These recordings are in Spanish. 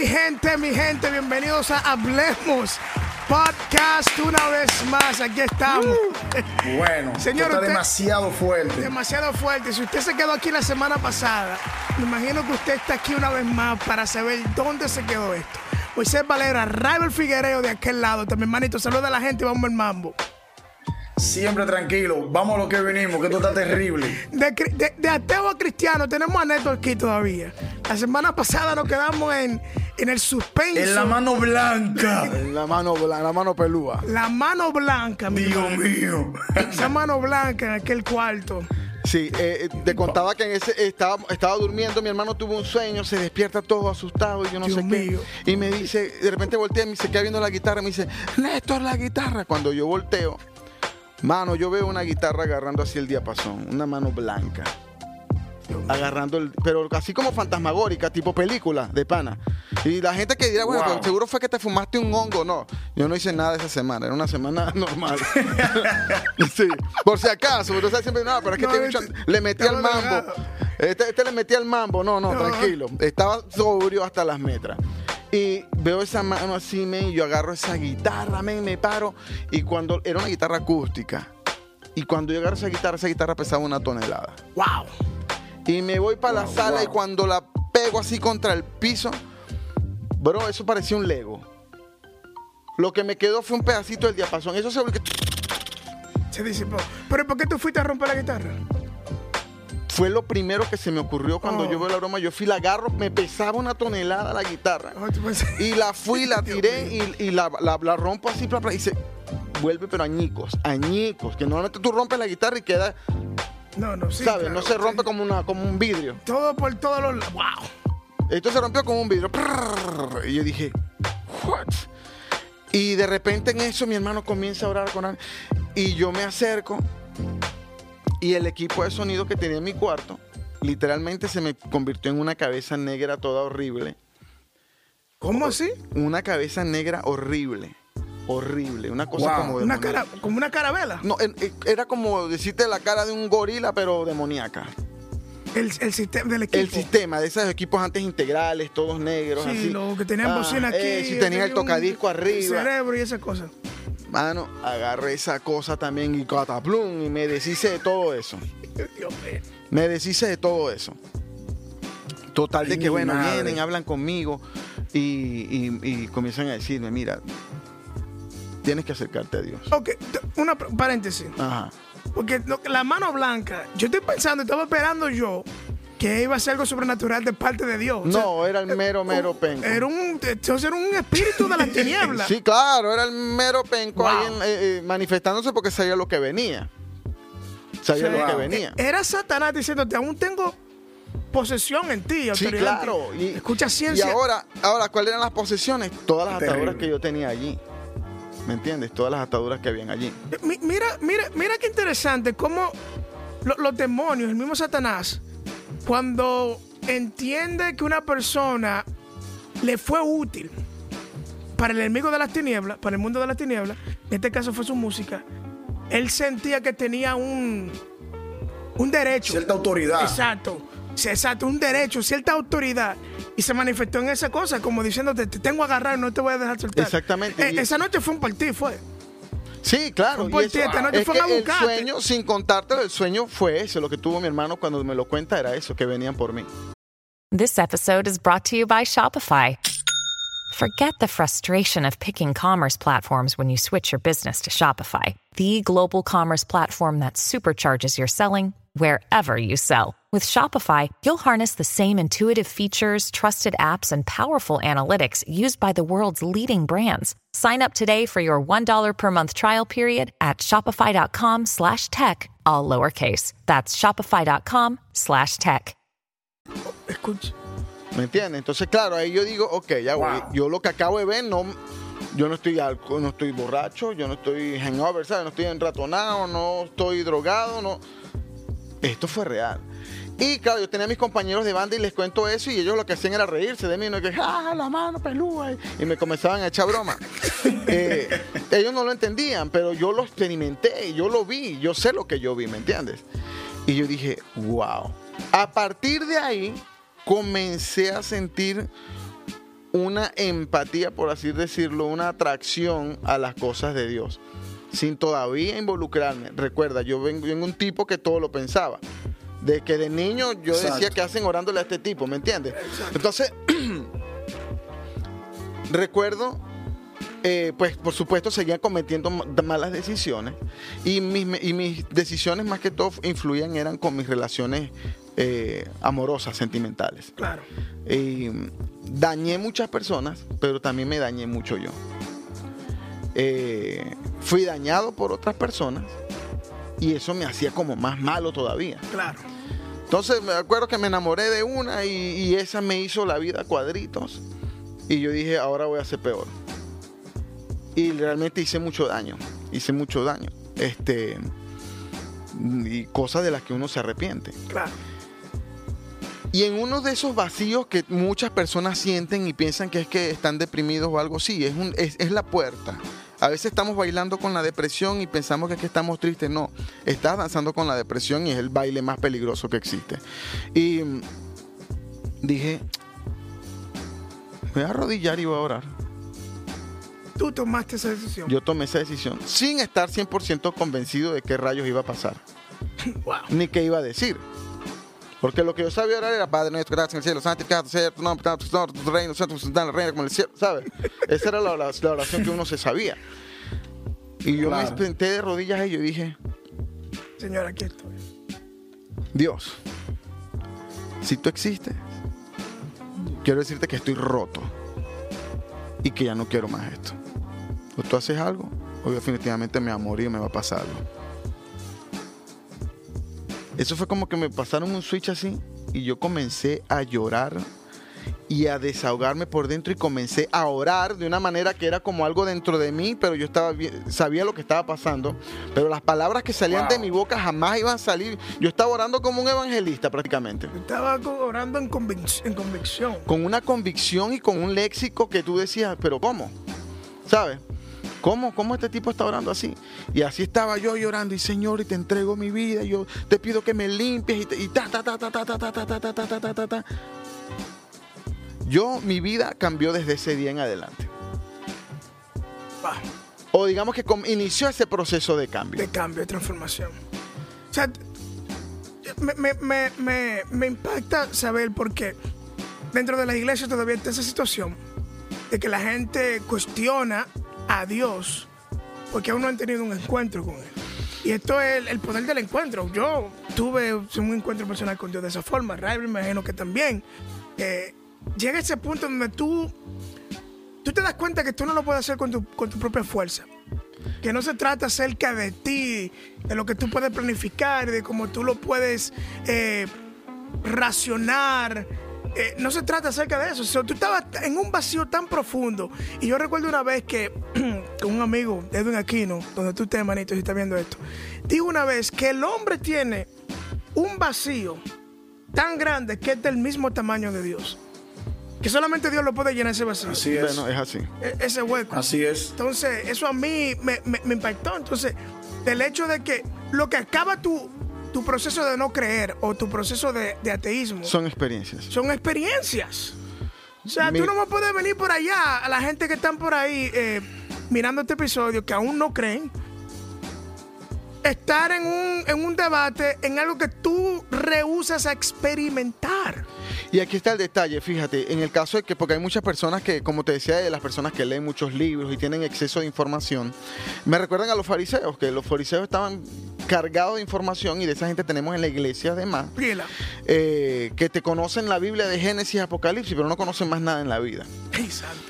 Mi gente, mi gente, bienvenidos a Hablemos Podcast una vez más. Aquí estamos. Bueno, Señor, está usted- demasiado fuerte. Demasiado fuerte. Si usted se quedó aquí la semana pasada, me imagino que usted está aquí una vez más para saber dónde se quedó esto. Moisés Valera, Rival Figuereo de aquel lado. También, manito, saluda a la gente y vamos al mambo. Siempre tranquilo. Vamos a lo que venimos, que esto está terrible. De, cri- de- de ateo a cristiano, tenemos a Neto aquí todavía. La semana pasada nos quedamos en, en el suspenso. En la mano blanca. La mano, la, la mano pelúa. La mano blanca, mi Dios mío. Esa mano blanca en aquel cuarto. Sí, eh, eh, te contaba que en ese estaba, estaba durmiendo, mi hermano tuvo un sueño, se despierta todo asustado y yo no Dios sé mío. qué. Y me dice, de repente voltea y me dice, ¿qué viendo la guitarra? Me dice, Néstor, la guitarra. Cuando yo volteo, mano, yo veo una guitarra agarrando así el diapasón, una mano blanca. Agarrando el, pero así como fantasmagórica, tipo película de pana. Y la gente que dirá, bueno, Wow. pero seguro fue que te fumaste un hongo. No, yo no hice nada esa semana, era una semana normal. sí, por si acaso, pero sabes siempre, no, pero es que No, este este- le metí al mambo. Este, este le metí al mambo, no, no, No. tranquilo. Estaba sobrio hasta las metras. Y veo esa mano así, men, y yo agarro esa guitarra, men, me paro. Y cuando era una guitarra acústica. Y cuando yo agarro esa guitarra, esa guitarra pesaba una tonelada. ¡Wow! Y me voy para la Wow, sala y cuando la pego así contra el piso, bro, eso parecía un Lego. Lo que me quedó fue un pedacito del diapasón. Eso se Se disipó. Pero ¿por qué tú fuiste a romper la guitarra? Fue lo primero que se me ocurrió cuando Oh. yo veo la broma. Yo fui, la agarro, me pesaba una tonelada la guitarra. Oh, Y la fui, la tiré y, y la, la- la rompo así, bla, bla, y se vuelve, pero añicos, añicos. Que normalmente tú rompes la guitarra y queda, No, no, sí. ¿sabes? claro, no se rompe sí. como, una, como un vidrio. Todo por todos los lados. ¡Wow! Esto se rompió como un vidrio. Y yo dije, ¿what? Y de repente en eso mi hermano comienza a orar con él. Y yo me acerco. Y el equipo de sonido que tenía en mi cuarto, literalmente se me convirtió en una cabeza negra toda horrible. ¿Cómo así? Una cabeza negra horrible. Horrible. Una cosa Wow. como Una demoníaca. cara, como una carabela. No, en- era como decirte la cara de un gorila, pero demoníaca. El, el sistema del equipo. El sistema de esos equipos antes integrales, todos negros. Sí, así. lo que tenían Ah, bocina aquí. eh, sí, tenía el tocadisco arriba. Cerebro y esas cosas. Mano, agarré esa cosa también y cataplum y me deshice de todo eso. Dios mío. Me deshice de todo eso. Total de Ay, que, bueno, madre. vienen, hablan conmigo y, y- y comienzan a decirme, mira, tienes que acercarte a Dios. Ok, una paréntesis. Ajá. Porque lo- la mano blanca, yo estoy pensando, estaba esperando yo que iba a ser algo sobrenatural de parte de Dios. O sea, No, era el mero, mero penco. Era un, entonces era un espíritu de las tinieblas. Sí, claro, era el mero penco Wow. ahí en- eh, eh, manifestándose porque sabía lo que venía. Sabía O sea, lo que venía. Era Satanás diciéndote, aún tengo posesión en ti. Sí, autoridad en ti". claro. Y, Escucha y ciencia. ahora, ahora, ¿cuáles eran las posesiones? Todas las Terrible. ataduras que yo tenía allí. ¿Me entiendes? Todas las ataduras que habían allí. Mi- Mira, mira, mira qué interesante cómo lo- los demonios, el mismo Satanás, cuando entiende que una persona le fue útil para el enemigo de las tinieblas, para el mundo de las tinieblas, en este caso fue su música, él sentía que tenía un, un derecho. Cierta autoridad. Exacto. Exacto, un derecho, cierta autoridad. Y se manifestó en esa cosa, como diciéndote, te tengo agarrado no te voy a dejar soltar. Exactamente. Eh, Y- esa noche fue un partido, fue. Sí, claro. Fue por y ti, eso- esta noche es fueron que a el sueño, sin contártelo, el sueño fue eso. Lo que tuvo mi hermano cuando me lo cuenta era eso, que venían por mí. This episode is brought to you by Shopify. Forget the frustration of picking commerce platforms when you switch your business to Shopify, the global commerce platform that supercharges your selling wherever you sell. With Shopify, you'll harness the same intuitive features, trusted apps, and powerful analytics used by the world's leading brands. Sign up today for your $1 per month trial period at shopify.com slash tech, all lowercase. That's shopify.com slash tech. Escucha. ¿Me entiendes? Entonces, claro, ahí yo digo, ok, ya voy. Wow. Yo lo que acabo de ver, no, yo no estoy alco- no estoy borracho, yo no estoy hangover, ¿sabes? No estoy enratonado, no estoy drogado, no. Esto fue real. Y claro, yo tenía a mis compañeros de banda y les cuento eso y ellos lo que hacían era reírse de mí, no que, ah, la mano pelúa, y me comenzaban a echar broma. Eh, ellos no lo entendían, pero yo lo experimenté, yo lo vi, yo sé lo que yo vi, ¿me entiendes? Y yo dije, wow. A partir de ahí comencé a sentir una empatía, por así decirlo, una atracción a las cosas de Dios, sin todavía involucrarme. Recuerda, yo vengo, vengo un tipo que todo lo pensaba. De que de niño yo decía que hacen orándole a este tipo, ¿me entiendes? Entonces, recuerdo, eh, pues por supuesto seguía cometiendo ma- malas decisiones y mis, y mis decisiones más que todo influían eran con mis relaciones eh, amorosas, sentimentales. Claro. Y dañé muchas personas, pero también me dañé mucho yo. Eh, fui dañado por otras personas y eso me hacía como más malo todavía. Claro. Entonces me acuerdo que me enamoré de una y, y esa me hizo la vida a cuadritos. Y yo dije, ahora voy a ser peor. Y realmente hice mucho daño. Hice mucho daño. Este. Y cosas de las que uno se arrepiente. Claro. Y en uno de esos vacíos que muchas personas sienten y piensan que es que están deprimidos o algo, sí, es, un, es, es la puerta. A veces estamos bailando con la depresión y pensamos que es que estamos tristes. No, estás danzando con la depresión y es el baile más peligroso que existe. Y mm, dije, me voy a arrodillar y voy a orar. Tú tomaste esa decisión. Yo tomé esa decisión sin estar 100% convencido de qué rayos iba a pasar, Wow. ni qué iba a decir. Porque lo que yo sabía orar era Padre nuestro, gracias en el cielo, santificado sea tu nombre, tu nombre, tu reino, sea tu reina como el cielo, ¿sabes? Esa era la, la- la oración que uno se sabía. Y yo Claro. me senté de rodillas y yo dije, Señor, aquí estoy. Dios, si tú existes, quiero decirte que estoy roto y que ya no quiero más esto. O tú haces algo, o definitivamente me va a morir me va a pasar algo. Eso fue como que me pasaron un switch así y yo comencé a llorar y a desahogarme por dentro y comencé a orar de una manera que era como algo dentro de mí, pero yo estaba sabía lo que estaba pasando, pero las palabras que salían de mi boca jamás iban a salir. Yo estaba orando como un evangelista prácticamente, Yo Estaba orando en, convic- en convicción. con una convicción y con un léxico que tú decías, pero ¿cómo? ¿Sabes? ¿Cómo, ¿Cómo este tipo está orando así? Y así estaba yo llorando y Señor, y te entrego mi vida, y yo te pido que me limpies y, te- y ta, ta, ta, ta, ta, ta, ta, ta, ta, ta, ta, ta, ta, ta, ta. Yo, mi vida cambió desde ese día en adelante. O digamos que inició ese proceso de cambio. de cambio, de transformación. O sea, me, me- me- me- me impacta saber por qué dentro de la iglesia todavía está esa situación de que la gente cuestiona Dios porque aún no han tenido un encuentro con Él. Y esto es el, el poder del encuentro. Yo tuve un encuentro personal con Dios de esa forma. Ray, me imagino que también. Eh, llega ese punto donde tú, tú te das cuenta que tú no lo puedes hacer con tu, con tu propia fuerza que no se trata acerca de ti, de lo que tú puedes planificar, de cómo tú lo puedes eh, racionar. Eh, no se trata acerca de eso. O sea, tú estabas en un vacío tan profundo. Y yo recuerdo una vez que con un amigo, Edwin Aquino, donde tú estés, manito, si estás viendo esto, dijo una vez que el hombre tiene un vacío tan grande que es del mismo tamaño de Dios. Que solamente Dios lo puede llenar ese vacío. Así es. Bueno, es así. E- ese hueco. Así es. Entonces, eso a mí me, me- me impactó. Entonces, del hecho de que lo que acaba tu, tu proceso de no creer o tu proceso de, de ateísmo son, Son experiencias. experiencias. O sea, Mi- tú no me puedes venir por allá a la gente que están por ahí eh, mirando este episodio que aún no creen. Estar en un, en un debate en algo que tú rehusas a experimentar. Y aquí está el detalle, fíjate, en el caso de que, porque hay muchas personas que, como te decía, de las personas que leen muchos libros y tienen exceso de información, me recuerdan a los fariseos, que los fariseos estaban cargados de información y de esa gente tenemos en la iglesia además, eh, que te conocen la Biblia de Génesis y Apocalipsis, pero no conocen más nada en la vida.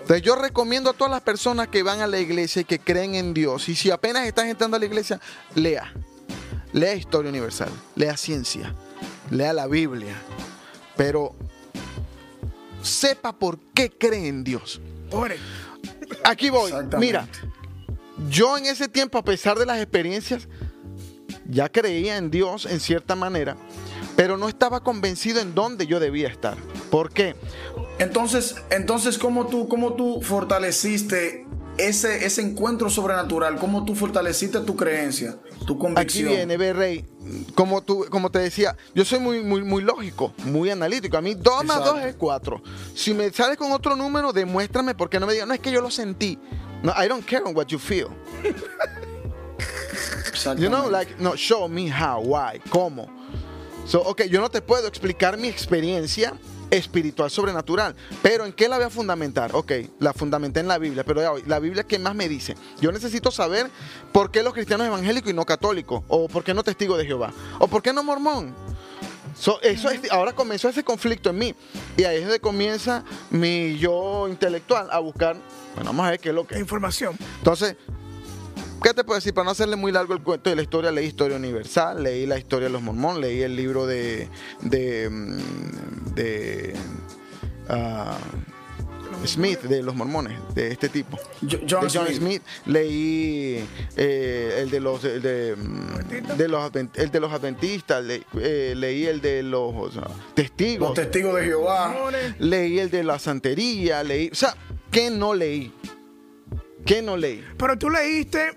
Entonces yo recomiendo a todas las personas que van a la iglesia y que creen en Dios, y si apenas estás entrando a la iglesia, lea. Lea historia universal, lea ciencia, lea la Biblia, pero sepa por qué cree en Dios. Ore. Aquí voy. Mira, yo en ese tiempo, a pesar de las experiencias, ya creía en Dios en cierta manera, pero no estaba convencido en dónde yo debía estar. ¿Por qué? Entonces, entonces ¿cómo tú, cómo tú fortaleciste ese, ese encuentro sobrenatural, cómo tú fortaleciste tu creencia, tu Aquí convicción. viene, ve, Rey. Como, tú, como te decía, yo soy muy, muy, muy lógico, muy analítico. A mí 2 más Exacto. 2 es 4. Si me sales con otro número, demuéstrame porque no me digas, no es que yo lo sentí. No, I don't care on what you feel. You know, like, no, show me how, why, cómo. So, ok, yo no te puedo explicar mi experiencia espiritual sobrenatural, pero ¿en qué la voy a fundamentar? Ok, la fundamenté en la Biblia, pero ya la Biblia ¿qué más me dice? Yo necesito saber por qué los cristianos evangélicos y no católicos, o por qué no testigos de Jehová, o por qué no mormón. So, eso es- ahora comenzó ese conflicto en mí. Y ahí es donde comienza mi yo intelectual a buscar, bueno, vamos a ver qué es lo que. Información. Entonces, ¿qué te puedo decir? Para no hacerle muy largo el cuento de la historia, leí Historia Universal, leí la historia de los mormones, leí el libro de. de. mm, de, ah, Smith, de los mormones, de este tipo. Jo- John de John Smith. Smith. Leí eh, el de los. de, los, el de los adventistas, le- eh, leí el de los o sea, testigos. Los testigos de Jehová. Leí el de la santería, leí. O sea, ¿qué no leí? ¿Qué no leí? Pero tú leíste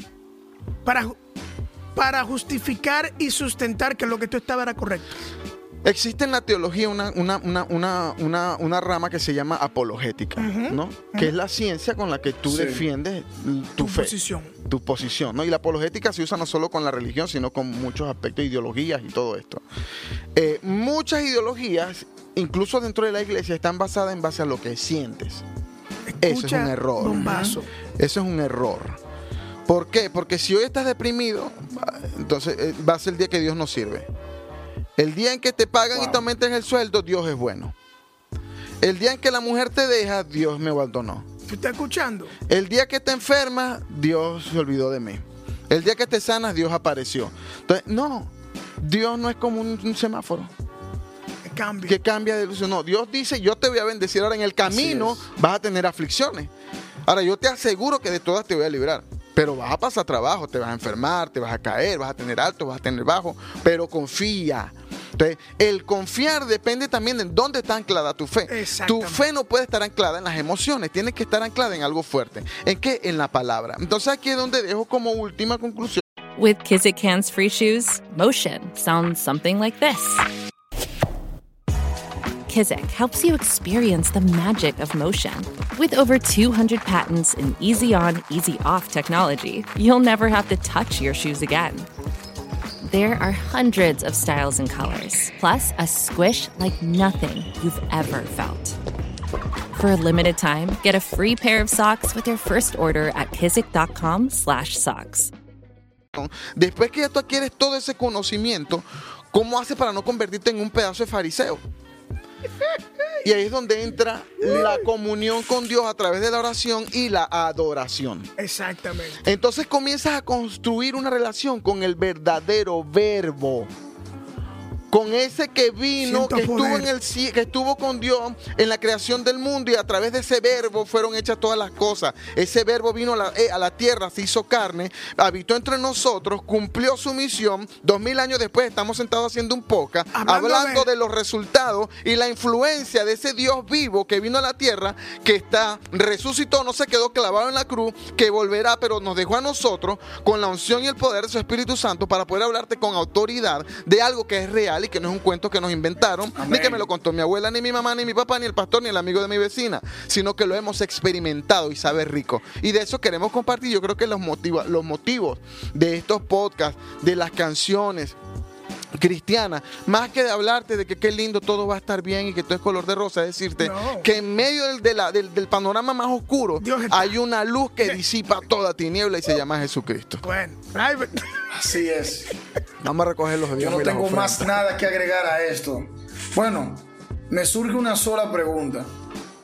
para, para justificar y sustentar que lo que tú estabas era correcto. Existe en la teología una, una, una, una, una, una rama que se llama apologética, ¿no? Que es la ciencia con la que tú Sí. defiendes Tu fe, posición. tu posición, ¿no? Y la apologética se usa no solo con la religión, sino con muchos aspectos, ideologías y todo esto. Eh, muchas ideologías, incluso dentro de la iglesia, están basadas en base a lo que sientes. Eso es un error. Bombazo. Eso es un error. ¿Por qué? Porque si hoy estás deprimido, entonces eh, va a ser el día que Dios no sirve. El día en que te pagan y te aumenten el sueldo, Dios es bueno. El día en que la mujer te deja, Dios me abandonó. ¿Tú estás escuchando? El día que te enfermas, Dios se olvidó de mí. El día que te sanas, Dios apareció. Entonces, no, Dios no es como un, un semáforo Cambio. que cambia de luz. No, Dios dice, yo te voy a bendecir. Ahora en el camino vas a tener aflicciones. Ahora yo te aseguro que de todas te voy a librar. Pero vas a pasar trabajo, te vas a enfermar, te vas a caer, vas a tener alto, vas a tener bajo. Pero confía. Entonces, el confiar depende también de dónde está anclada tu fe. Tu fe no puede estar anclada en las emociones, tiene que estar anclada en algo fuerte. ¿En qué? En la palabra. Entonces aquí es donde dejo como última conclusión. With Kizik hands free shoes, motion sounds something like this. Kizik helps you experience the magic of motion. With over 200 patents and easy on, easy off technology, you'll never have to touch your shoes again. There are hundreds of styles and colors, plus a squish like nothing you've ever felt. For a limited time, get a free pair of socks with your first order at kizik.com/socks. Después que ya tú adquieres todo ese conocimiento, ¿cómo haces para no convertirte en un pedazo de fariseo? Y ahí es donde entra la comunión con Dios a través de la oración y la adoración. Exactamente. Entonces comienzas a construir una relación con el verdadero verbo. Con ese que vino, Siento que estuvo, en el, que estuvo con Dios en la creación del mundo y a través de ese verbo fueron hechas todas las cosas. Ese verbo vino a la, eh, a la tierra, se hizo carne, habitó entre nosotros, cumplió su misión. Dos mil años después estamos sentados haciendo un poca, Hablando hablando de- de los resultados y la influencia de ese Dios vivo que vino a la tierra, que está, resucitó, no se quedó clavado en la cruz, que volverá, pero nos dejó a nosotros con la unción y el poder de su Espíritu Santo para poder hablarte con autoridad de algo que es real y que no es un cuento que nos inventaron, ni que me lo contó mi abuela, ni mi mamá, ni mi papá, ni el pastor, ni el amigo de mi vecina, sino que lo hemos experimentado y sabe rico. Y de eso queremos compartir. Yo creo que los, motiva- los motivos de estos podcasts, de las canciones, cristiana, más que de hablarte de que qué lindo todo va a estar bien y que todo es color de rosa, es decirte No. que en medio del, de la- del- del panorama más oscuro hay una luz que disipa toda tiniebla y se llama Jesucristo. Bueno. Así es. Vamos a recoger los Yo no tengo más nada que agregar a esto. Bueno, me surge una sola pregunta.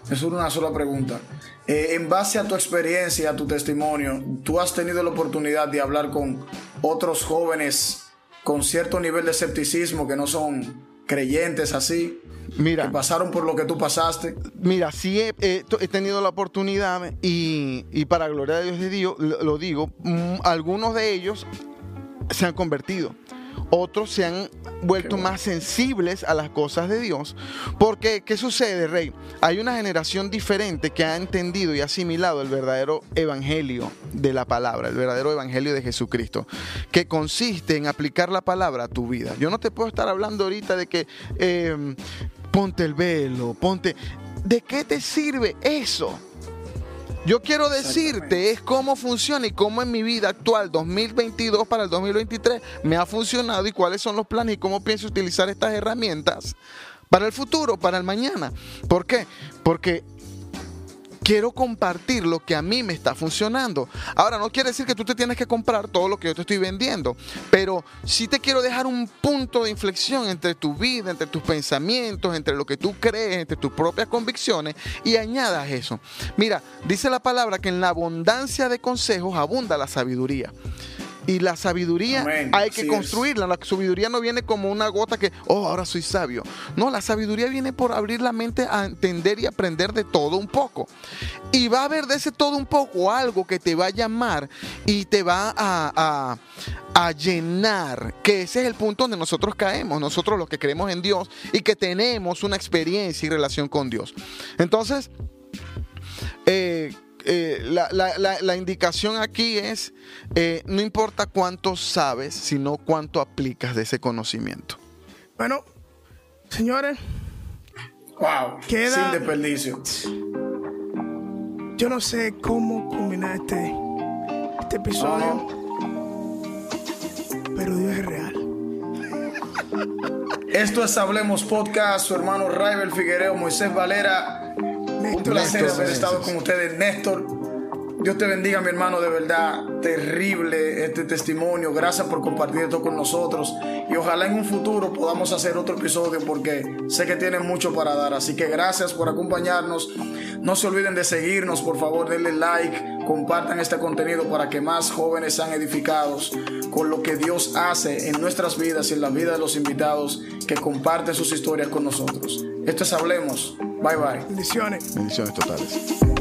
Me surge una sola pregunta. Eh, en base a tu experiencia, a tu testimonio, tú has tenido la oportunidad de hablar con otros jóvenes con cierto nivel de escepticismo que no son creyentes así, que Mira, pasaron por lo que tú pasaste. mira, sí he, he- he tenido la oportunidad y, y para gloria de Dios de Dios, lo, lo digo, mm, algunos de ellos se han convertido. Otros se han vuelto más sensibles a las cosas de Dios. Porque, ¿qué sucede, Rey? Hay una generación diferente que ha entendido y asimilado el verdadero evangelio de la palabra, el verdadero evangelio de Jesucristo, que consiste en aplicar la palabra a tu vida. Yo no te puedo estar hablando ahorita de que eh, ponte el velo, ponte... ¿De qué te sirve eso? Yo quiero decirte es cómo funciona y cómo en mi vida actual 2022 para el 2023 me ha funcionado y cuáles son los planes y cómo pienso utilizar estas herramientas para el futuro, para el mañana. ¿Por qué? Porque quiero compartir lo que a mí me está funcionando. Ahora, no quiere decir que tú te tienes que comprar todo lo que yo te estoy vendiendo, pero sí te quiero dejar un punto de inflexión entre tu vida, entre tus pensamientos, entre lo que tú crees, entre tus propias convicciones y añadas eso. Mira, dice la palabra que en la abundancia de consejos abunda la sabiduría. Y la sabiduría Amén. hay que Así construirla. La sabiduría no viene como una gota que, oh, ahora soy sabio. No, la sabiduría viene por abrir la mente a entender y aprender de todo un poco. Y va a haber de ese todo un poco algo que te va a llamar y te va a, a- a llenar. Que ese es el punto donde nosotros caemos. Nosotros los que creemos en Dios y que tenemos una experiencia y relación con Dios. Entonces, eh, eh, la, la- la- la indicación aquí es, eh, no importa cuánto sabes, sino cuánto aplicas de ese conocimiento. Bueno, señores, Wow. Queda- Sin desperdicio. yo no sé cómo culminar este, este episodio, pero Dios es real. Esto es Hablemos Podcast, su hermano Raibel Figuereo, Moisés Valera. Un placer Néstor haber estado con ustedes, Néstor. Dios te bendiga, mi hermano, de verdad, terrible este testimonio. Gracias por compartir esto con nosotros. Y ojalá en un futuro podamos hacer otro episodio porque sé que tienen mucho para dar. Así que gracias por acompañarnos. No se olviden de seguirnos, por favor, denle like, compartan este contenido para que más jóvenes sean edificados con lo que Dios hace en nuestras vidas y en la vida de los invitados que comparten sus historias con nosotros. Esto es Hablemos. Bye bye. Bendiciones. Bendiciones totales.